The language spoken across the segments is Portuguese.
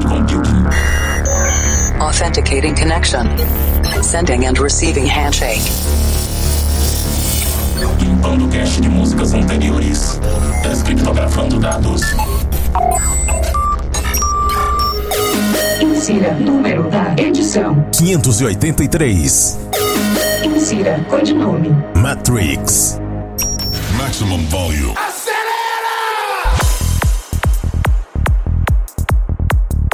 cloud computing. Authenticating connection. Sending and receiving handshake. Limpando cache de músicas anteriores. Descriptografando dados. Insira número da edição. 583. Insira codinome. Matrix. Maximum volume.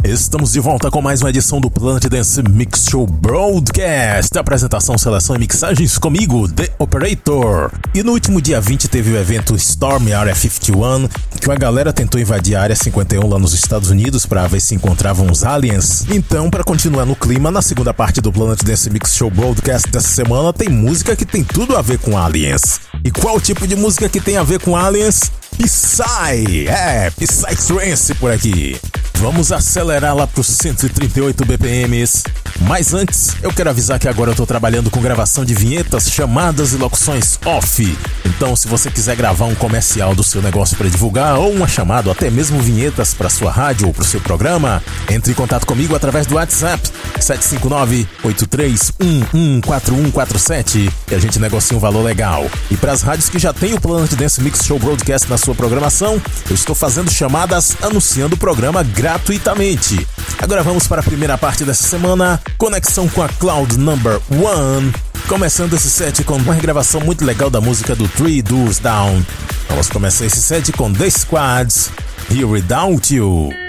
Estamos de volta com mais uma edição do Planet Dance Mix Show Broadcast. Apresentação, seleção e mixagens comigo, The Operator. E no último dia 20 teve o evento Storm Area 51, que uma galera tentou invadir a Área 51 lá nos Estados Unidos para ver se encontravam os aliens. Então, para continuar no clima, na segunda parte do Planet Dance Mix Show Broadcast dessa semana tem música que tem tudo a ver com aliens. E qual tipo de música que tem a ver com aliens? Psy! É, Psytrance por aqui. Vamos acelerar lá para os 138 BPMs. Mas antes, eu quero avisar que agora eu tô trabalhando com gravação de vinhetas, chamadas e locuções off. Então, se você quiser gravar um comercial do seu negócio para divulgar ou uma chamada, ou até mesmo vinhetas para sua rádio ou para o seu programa, entre em contato comigo através do WhatsApp 759-83114147 e a gente negocia um valor legal. E para as rádios que já têm o Planet Dance Mix Show Broadcast na sua programação, eu estou fazendo chamadas anunciando o programa gratuitamente. Agora vamos para a primeira parte dessa semana, conexão com a Cloud Number One. Começando esse set com uma regravação muito legal da música do Three Doors Down. Vamos começar esse set com The Squads, Here Without You.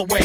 Away.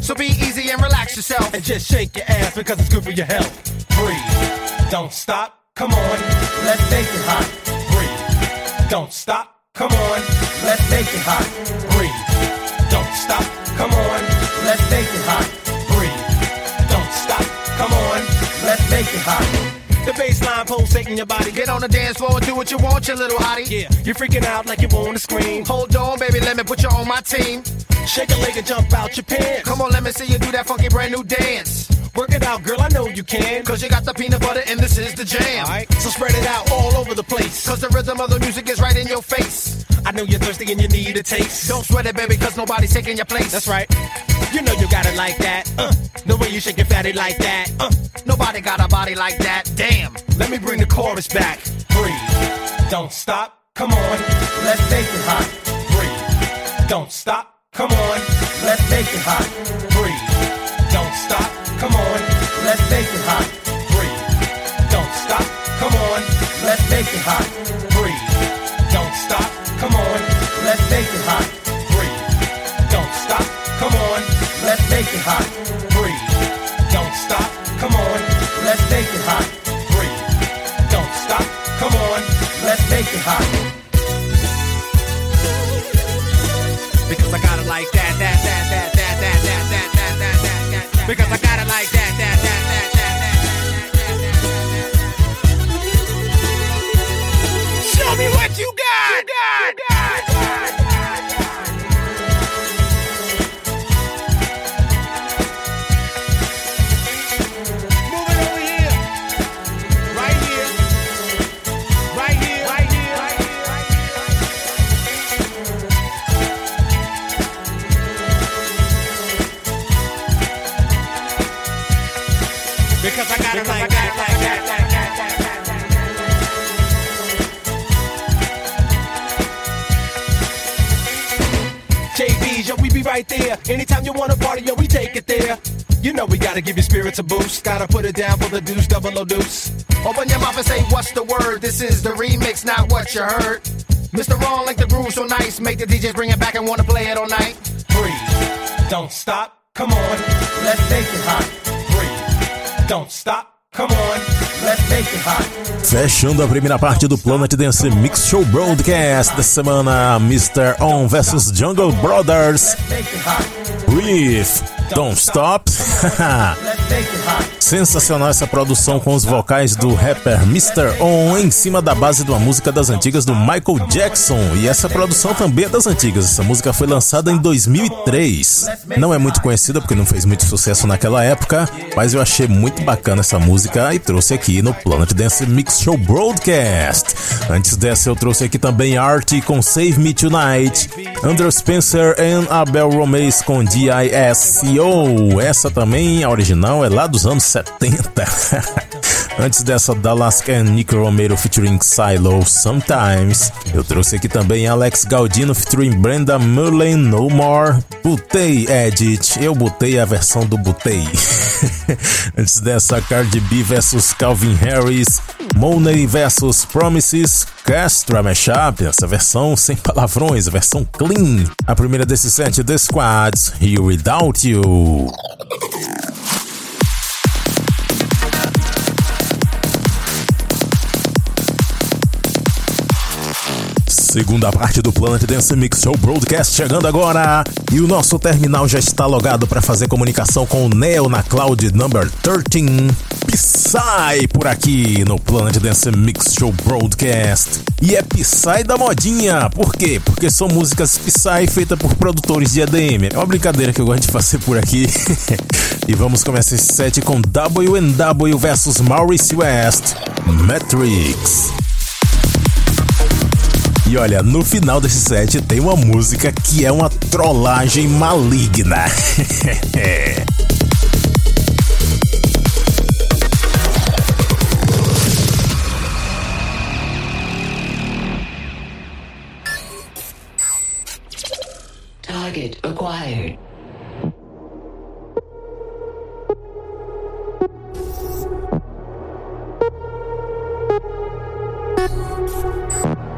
So be easy and relax yourself. And just shake your ass because it's good for your health. Breathe. Don't stop. Come on. Let's make it hot. Breathe. Don't stop. Come on. Let's make it hot. Breathe. Don't stop. Come on. Let's make it hot. Breathe. Don't stop. Come on. Let's make it hot. The baseline pulsating your body. Get on the dance floor and do what you want, you little hottie. Yeah, you're freaking out like you wanna scream. Hold on, baby, let me put you on my team. Shake a leg and jump out your pants. Come on, let me see you do that funky brand new dance. Work it out, girl, I know you can. Cause you got the peanut butter and this is the jam. Alright, so spread it out all over the place. Cause the rhythm of the music is right in your face. I know you're thirsty and you need a taste. Don't sweat it, baby, cause nobody's taking your place. That's right. You know you got it like that. Uh, the way you shake your fatty like that. Uh, nobody got a body like that. Damn. Let me bring the chorus back. Breathe. Don't stop. Come on. Let's make it hot. Breathe. Don't stop. Come on. Let's make it hot. Breathe. Come on. Let's make it hot. Breathe. Don't stop. Come on. Let's make it hot. Breathe. Don't stop. Come on. Let's make it hot. Breathe. Don't stop. Come on. Let's make it hot. Breathe. Don't stop. Come on. Let's make it hot. Breathe. Don't stop. Come on. Let's make it hot. Because I got it like that, that, that, Because I got it like that, that, that, that, that, that. Show me what you got. got, got, got. Gotta put it down for the deuce, double O deuce. Open your mouth and say, what's the word? This is the remix, not what you heard. Mr. Wrong, like the groove so nice. Make the DJs bring it back and wanna play it all night. Breathe, don't stop, come on, let's make it hot. Breathe, don't stop, come on. Fechando a primeira parte do Planet Dance Mix Show Broadcast da semana, Mr. On vs Jungle Brothers. Breathe, Don't Stop. Sensacional essa produção com os vocais do rapper Mr. On em cima da base de uma música das antigas do Michael Jackson. E essa produção também é das antigas. Essa música foi lançada em 2003. Não é muito conhecida porque não fez muito sucesso naquela época, mas eu achei muito bacana essa música e trouxe aqui no Planet Dance Mix Show Broadcast. Antes dessa, eu trouxe aqui também Art com Save Me Tonight, Andrew Spencer e Abel Romais com D.I.S.C.O. Essa também, a original, é lá dos anos 70. Antes dessa, Dallas and Nick Romero featuring Silo Sometimes. Eu trouxe aqui também Alex Galdino featuring Brenda Mullen No More. Butei Edit, eu botei a versão do Butei. Antes dessa, Cardi B versus Calvin Harris. Money versus Promises. Castra Mashup, essa versão sem palavrões, a versão clean. A primeira desse set, The Squads, Here Without You. Segunda parte do Planet Dance Mix Show Broadcast chegando agora. E o nosso terminal já está logado para fazer comunicação com o Neo na Cloud Number 13. Psy por aqui no Planet Dance Mix Show Broadcast. E é Psy da modinha. Por quê? Porque são músicas Psy feitas por produtores de EDM. É uma brincadeira que eu gosto de fazer por aqui. e vamos começar esse set com WNW versus Maurice West. Matrix. E olha, no final desse set tem uma música que é uma trollagem maligna. Target acquired.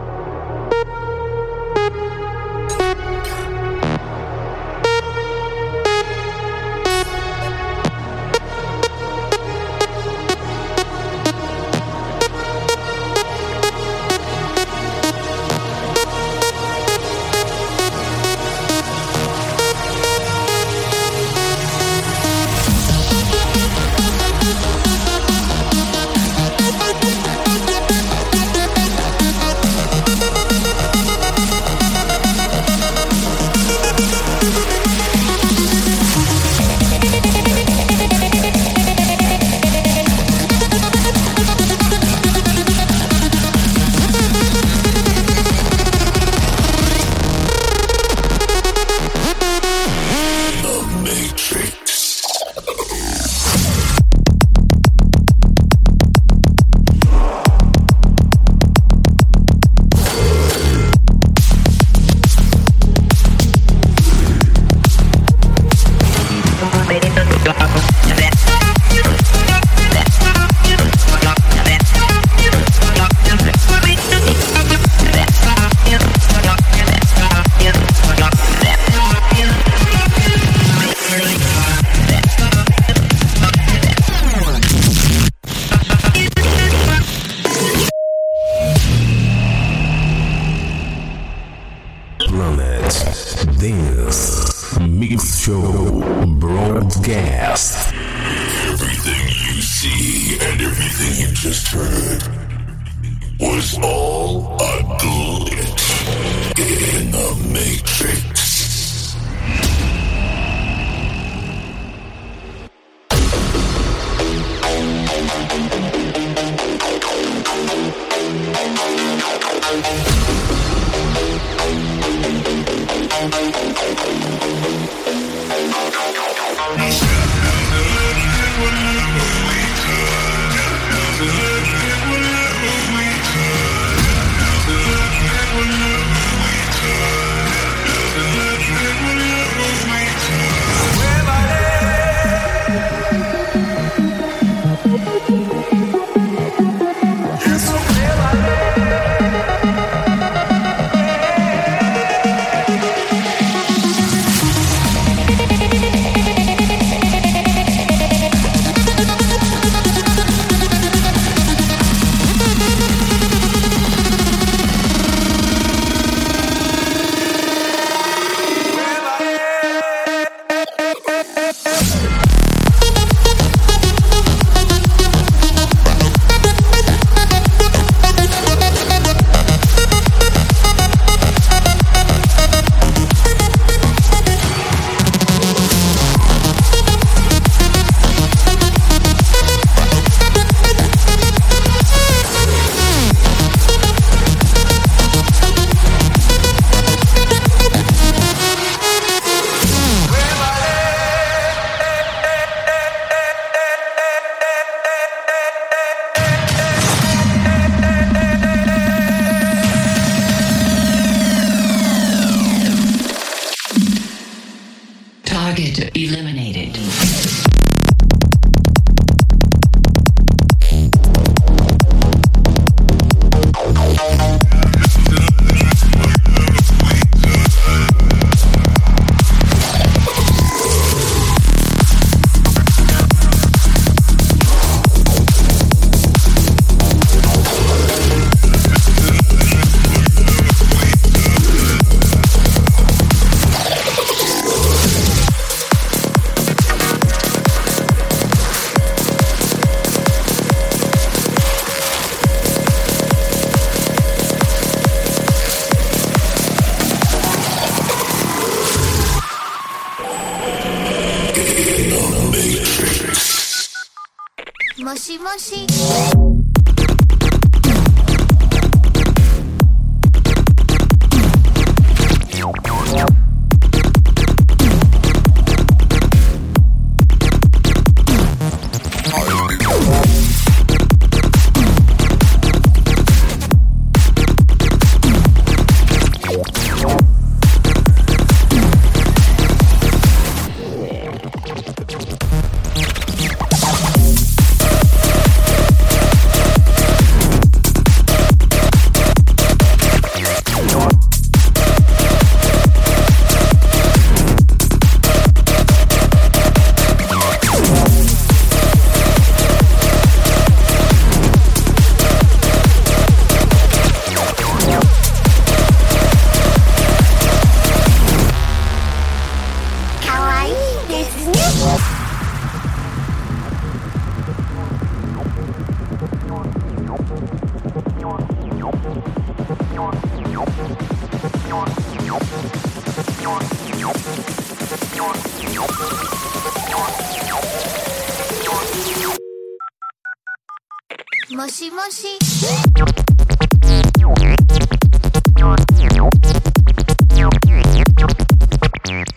Moshi moshi.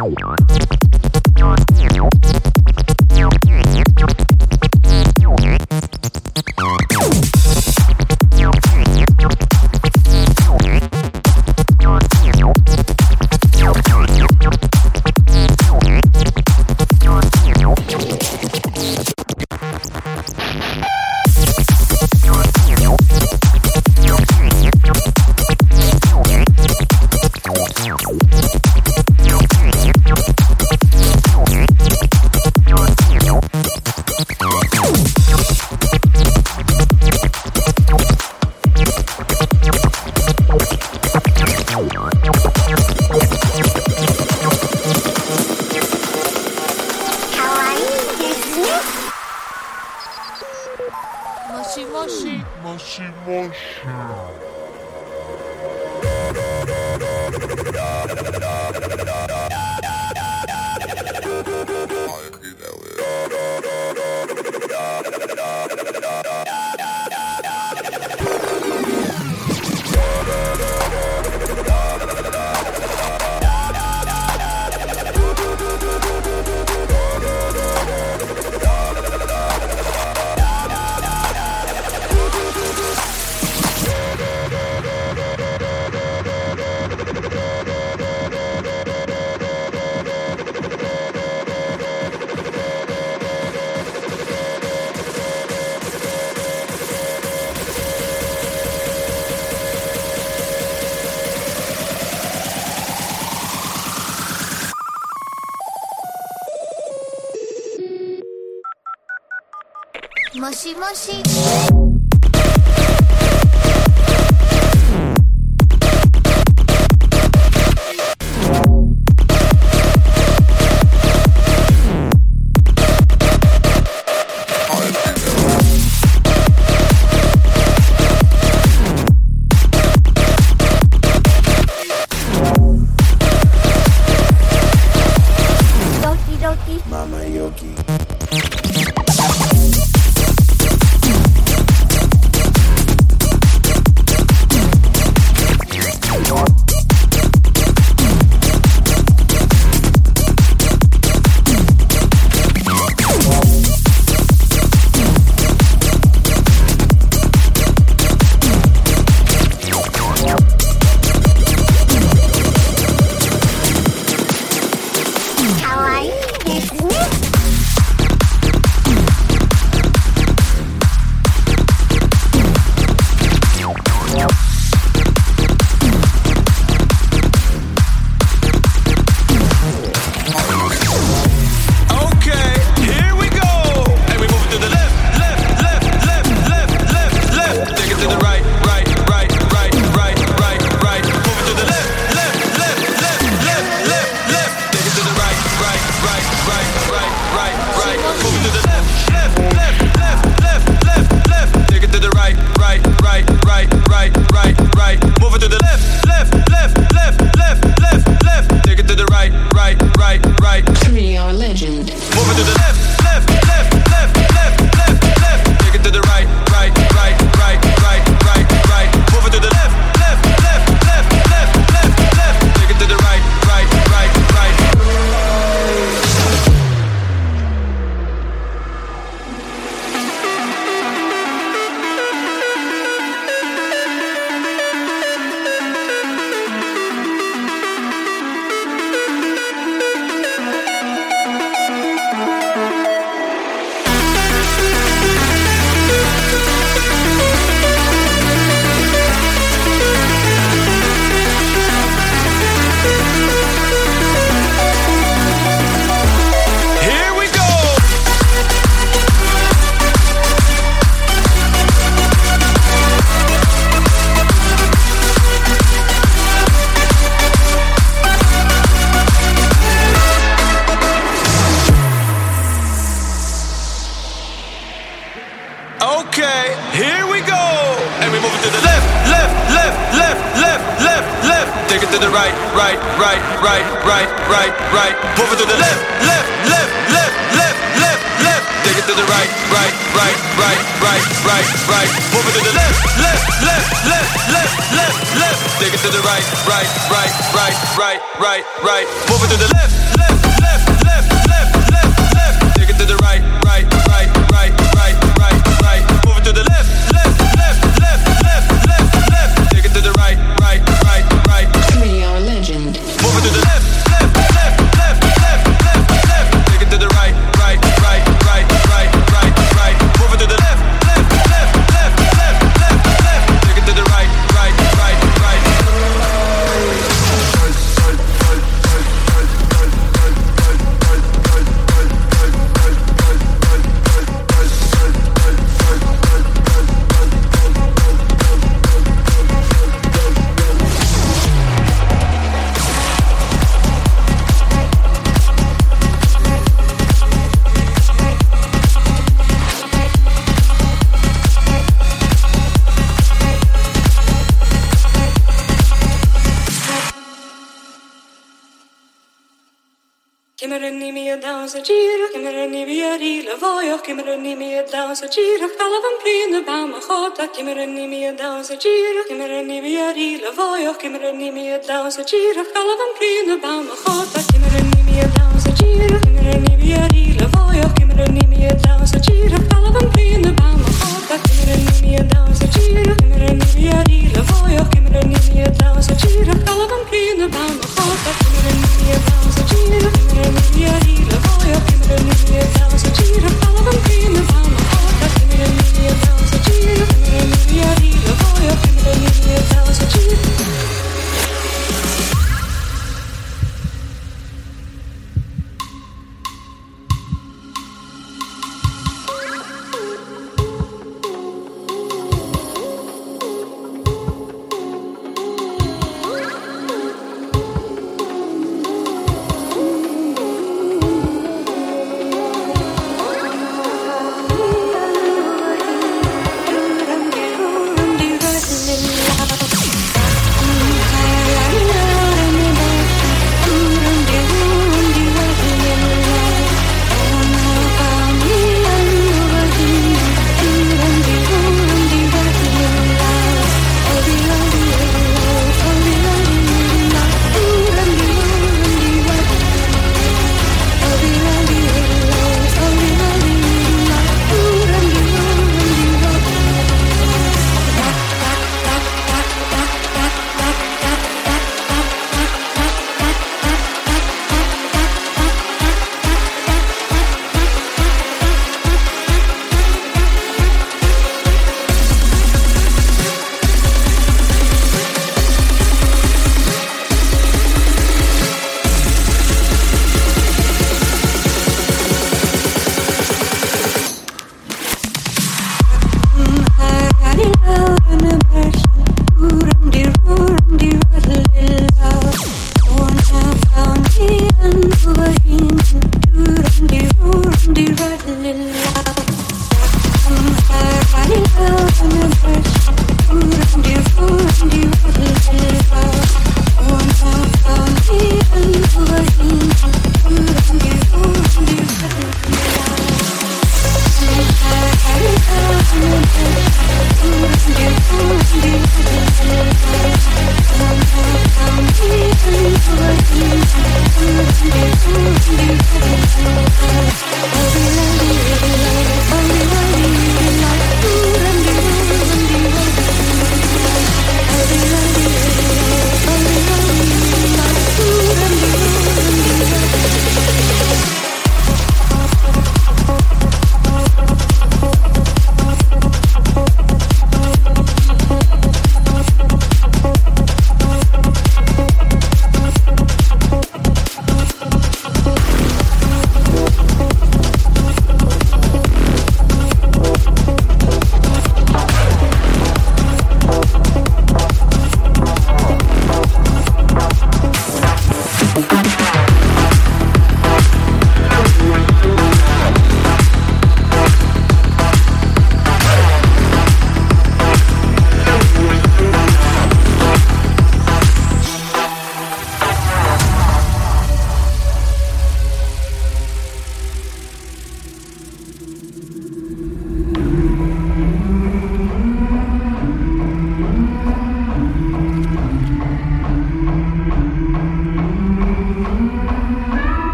Kawaii Moshi moshi. dawsa chirach talavam prina bam khota kimrani mi dawsa chirach kimrani mi ari lavoyach kimrani mi dawsa chirach talavam prina bam khota kimrani mi dawsa chirach kimrani mi ari lavoyach kimrani mi dawsa chirach talavam prina bam khota kimrani mi dawsa chirach kimrani mi ari lavoyach kimrani mi dawsa chirach talavam prina bam khota kimrani mi dawsa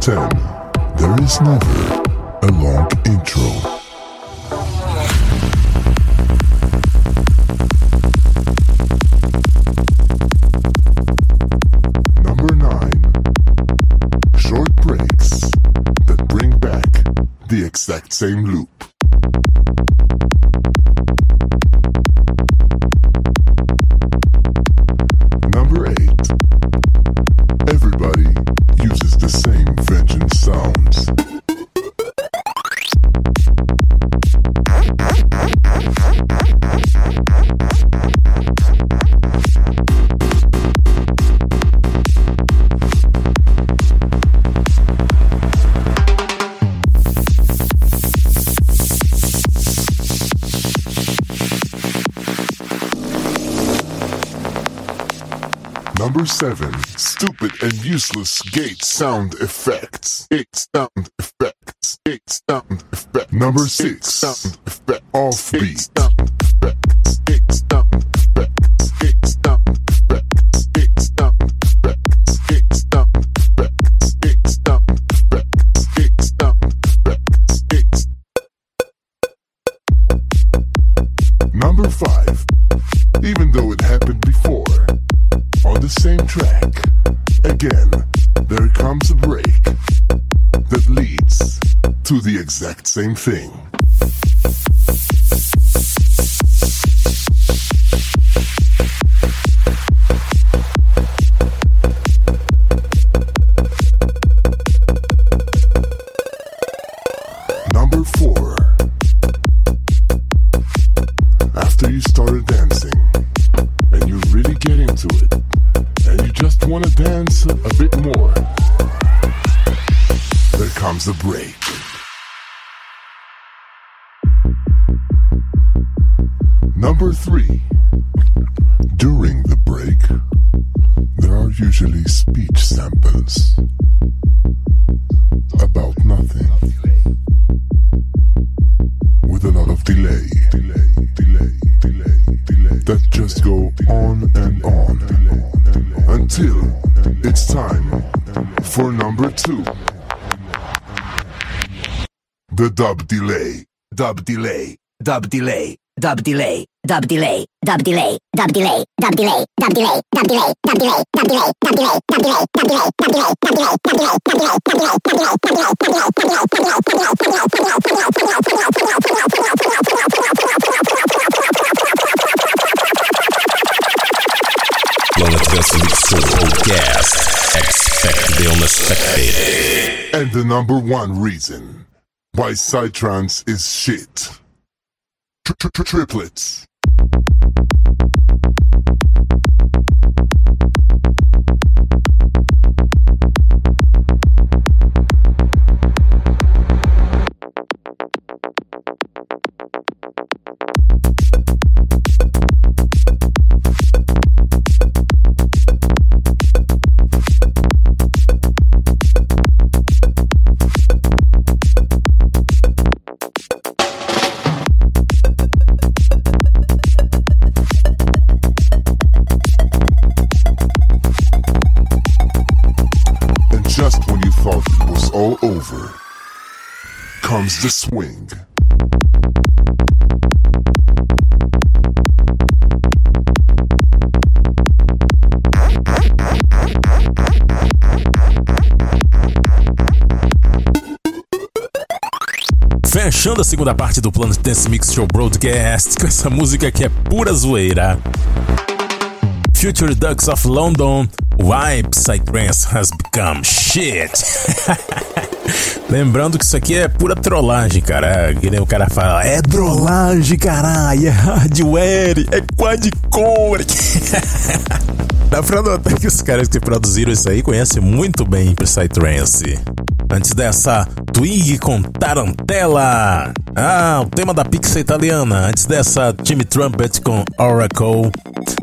10. There is never a long intro. Number 9. 7. Stupid and useless gate sound effects. Gate sound effects. Gate sound effects. Number 6. Sound effect. Offbeat. Exact same thing. Number four. After you started dancing, and you really get into it, and you just want to dance a, bit more, there comes a break. Number three. During the break, there are usually speech samples about nothing. With a lot of delay, delay, delay, delay, delay. That just go on and on until it's time for number two. The dub delay, dub delay, dub delay, dub delay, dub delay, dub delay, dub delay, dub delay, dub delay, dub delay, dub delay, dub delay, dub delay, dub delay, dub delay, dub delay, dub delay, dub delay, dub delay, dub delay, dub delay, dub delay, dub Planet Dance Mix Show Podcast. Expect the unexpected. And the number one reason why Psytrance is shit triplets. Comes the swing. Fechando a segunda parte do Planet Dance Mix Show Broadcast com essa música que é pura zoeira. Future Ducks of London, Why Psytrance Has Become Shit. Lembrando que isso aqui é pura trollagem, cara. Que nem o cara fala, é trollagem, caralho, é hardware, é quadcore. Dá pra notar que os caras que produziram isso aí conhecem muito bem Psytrance. Antes dessa, Twig com Tarantella. Ah, o tema da Pixar italiana. Antes dessa, Timmy Trumpet com Oracle.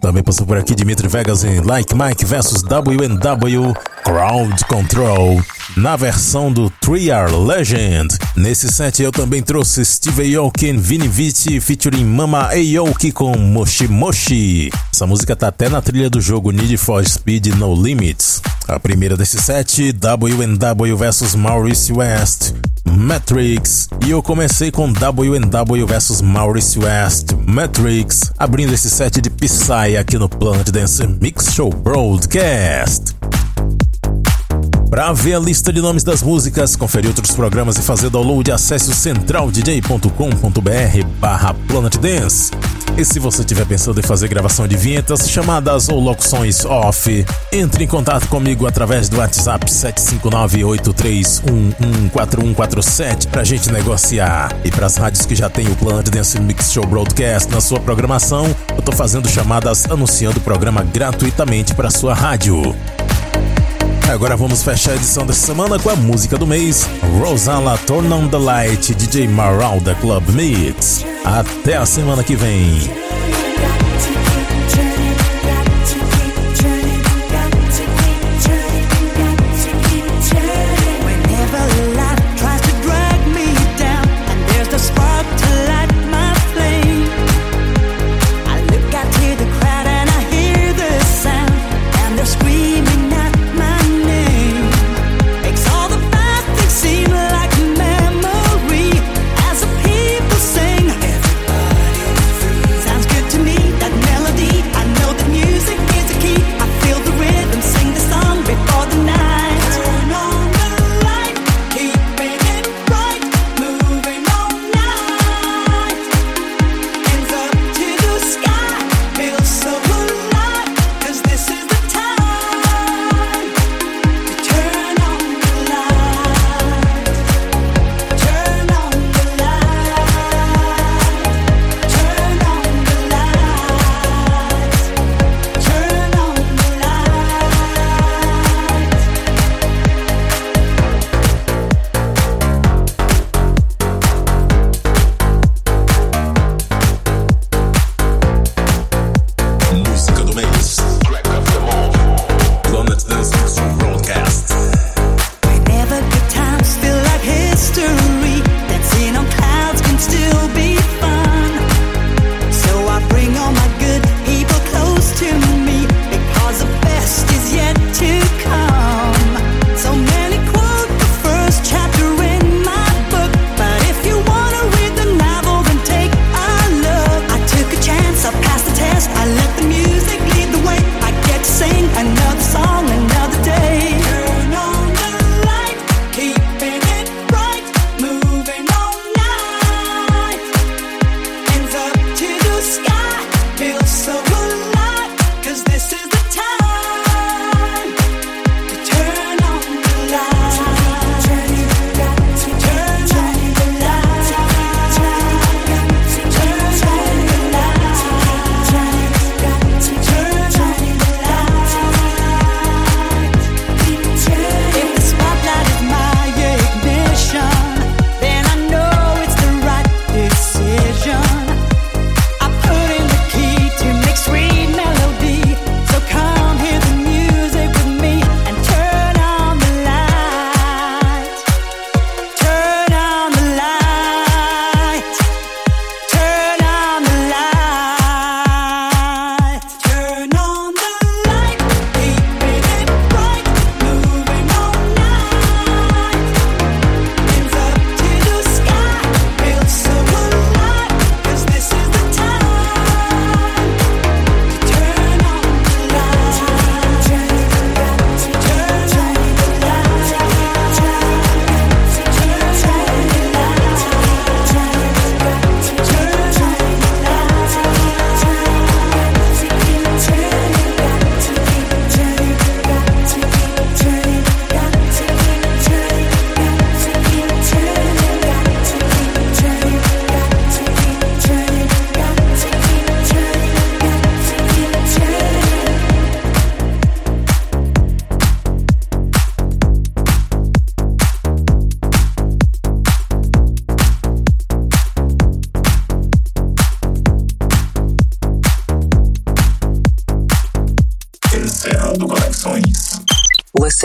Também passou por aqui Dimitri Vegas em Like Mike vs WNW Crowd Control. Na versão do Three Are Legend. Nesse set eu também trouxe Steve Aoki e Vini Vici featuring Mama Aoki com Moshi Moshi. Essa música tá até na trilha do jogo Need for Speed No Limits. A primeira desse set, WNW vs Maurice West. Matrix. E eu comecei com WNW vs Maurice West, Matrix, abrindo esse set de Psy aqui no Planet Dance Mix Show Broadcast. Para ver a lista de nomes das músicas, conferir outros programas e fazer download, acesse o centraldj.com.br barra Planet Dance. E se você estiver pensando em fazer gravação de vinhetas, chamadas ou locuções off, entre em contato comigo através do WhatsApp 759-8311-4147 pra gente negociar. E para as rádios que já tem o Planet Dance Mix Show Broadcast na sua programação, eu tô fazendo chamadas anunciando o programa gratuitamente para sua rádio. Agora vamos fechar a edição dessa semana com a música do mês, Rosala Turn on the Light, DJ Maral da Club Mix. Até a semana que vem.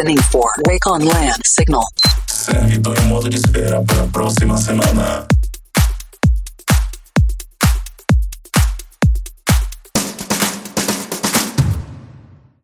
Listening for Wake on Land Signal. Servidor em modo de espera para a próxima semana.